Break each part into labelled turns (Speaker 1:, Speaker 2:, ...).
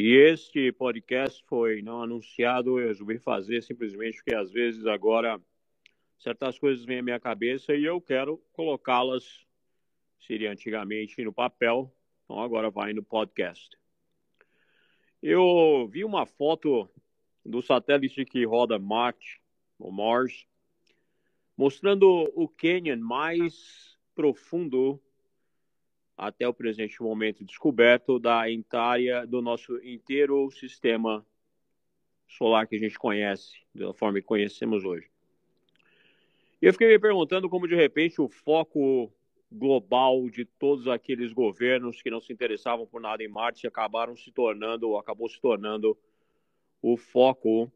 Speaker 1: E este podcast foi não anunciado, eu resolvi fazer simplesmente porque às vezes agora certas coisas vêm à minha cabeça e eu quero colocá-las, seria antigamente no papel, então agora vai no podcast. Eu vi uma foto do satélite que roda Marte, ou Mars, mostrando o canyon mais profundo até o presente momento descoberto da inteira do nosso inteiro sistema solar que a gente conhece, da forma que conhecemos hoje. E eu fiquei me perguntando como de repente o foco global de todos aqueles governos que não se interessavam por nada em Marte acabaram se tornando, ou acabou se tornando o foco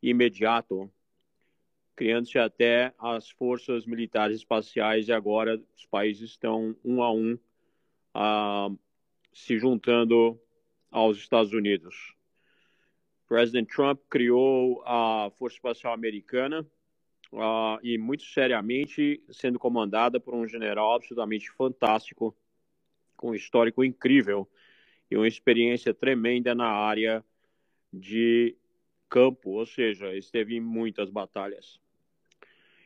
Speaker 1: imediato, criando-se até as forças militares espaciais e agora os países estão um a um se juntando aos Estados Unidos. O presidente Trump criou a Força Espacial Americana, e muito seriamente sendo comandada por um general absolutamente fantástico, com um histórico incrível e uma experiência tremenda na área de campo, ou seja, esteve em muitas batalhas.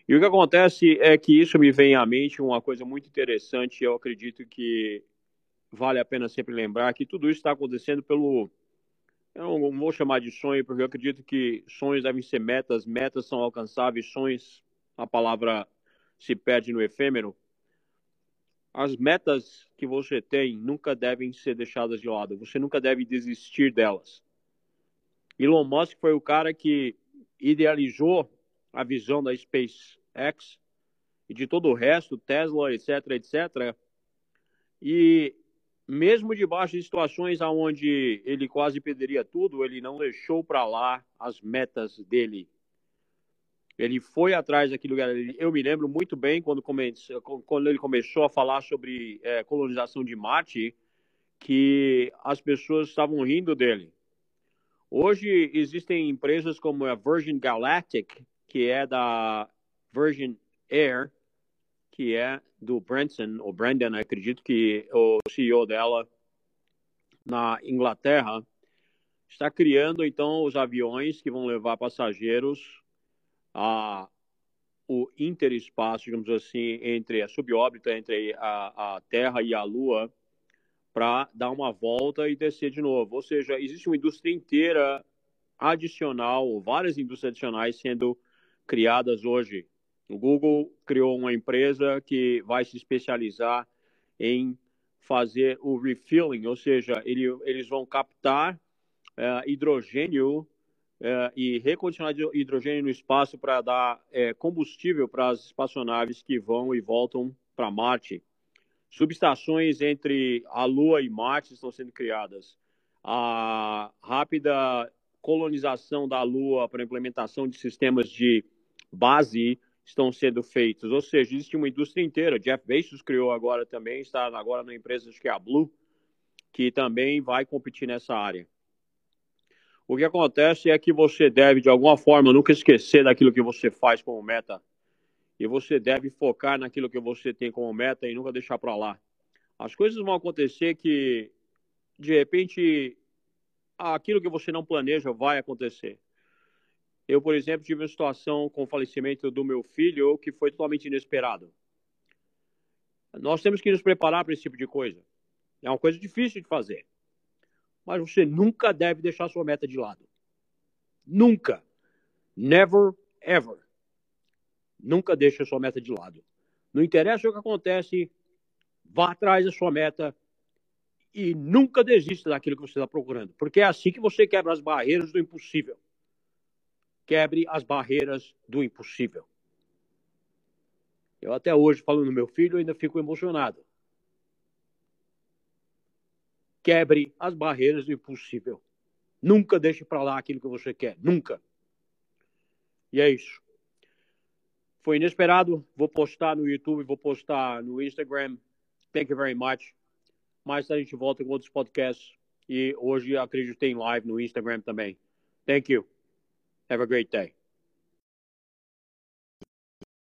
Speaker 1: E o que acontece é que isso me vem à mente uma coisa muito interessante, eu acredito que vale a pena sempre lembrar que tudo isso está acontecendo pelo eu não vou chamar de sonho, porque eu acredito que sonhos devem ser metas, metas são alcançáveis, sonhos, a palavra se perde no efêmero. As metas que você tem nunca devem ser deixadas de lado, você nunca deve desistir delas. Elon Musk foi o cara que idealizou a visão da SpaceX e de todo o resto, Tesla, etc, etc. E mesmo debaixo de situações onde ele quase perderia tudo, ele não deixou para lá as metas dele. Ele foi atrás daquilo que Eu me lembro muito bem quando, come... quando ele começou a falar sobre é, colonização de Marte, que as pessoas estavam rindo dele. Hoje existem empresas como a Virgin Galactic, que é da Virgin Air, que é do Branson, ou Brandon, acredito que o CEO dela na Inglaterra, está criando então os aviões que vão levar passageiros a o interespaço, digamos assim, entre a subórbita, entre a, a Terra e a Lua, para dar uma volta e descer de novo. Ou seja, existe uma indústria inteira adicional, várias indústrias adicionais sendo criadas hoje o Google criou uma empresa que vai se especializar em fazer o refilling, ou seja, ele, eles vão captar uh, hidrogênio uh, e recondicionar hidrogênio no espaço para dar uh, combustível para as espaçonaves que vão e voltam para Marte. Subestações entre a Lua e Marte estão sendo criadas. A rápida colonização da Lua para implementação de sistemas de base estão sendo feitos. Ou seja, existe uma indústria inteira. Jeff Bezos criou agora também, está agora na empresa que é a Blue, que também vai competir nessa área. O que acontece é que você deve, de alguma forma, nunca esquecer daquilo que você faz como meta. E você deve focar naquilo que você tem como meta e nunca deixar para lá. As coisas vão acontecer que, de repente, aquilo que você não planeja vai acontecer. Eu, por exemplo, tive uma situação com o falecimento do meu filho que foi totalmente inesperado. Nós temos que nos preparar para esse tipo de coisa. É uma coisa difícil de fazer. Mas você nunca deve deixar sua meta de lado. Nunca. Never, ever. Nunca deixe a sua meta de lado. Não interessa o que acontece, vá atrás da sua meta e nunca desista daquilo que você está procurando. Porque é assim que você quebra as barreiras do impossível quebre as barreiras do impossível. Eu até hoje, falando no meu filho, ainda fico emocionado. Quebre as barreiras do impossível. Nunca deixe para lá aquilo que você quer. Nunca. E é isso. Foi inesperado. Vou postar no YouTube, vou postar no Instagram. Thank you very much. Mais tarde a gente volta com outros podcasts. E hoje acredito tem live no Instagram também. Thank you. Have a great day.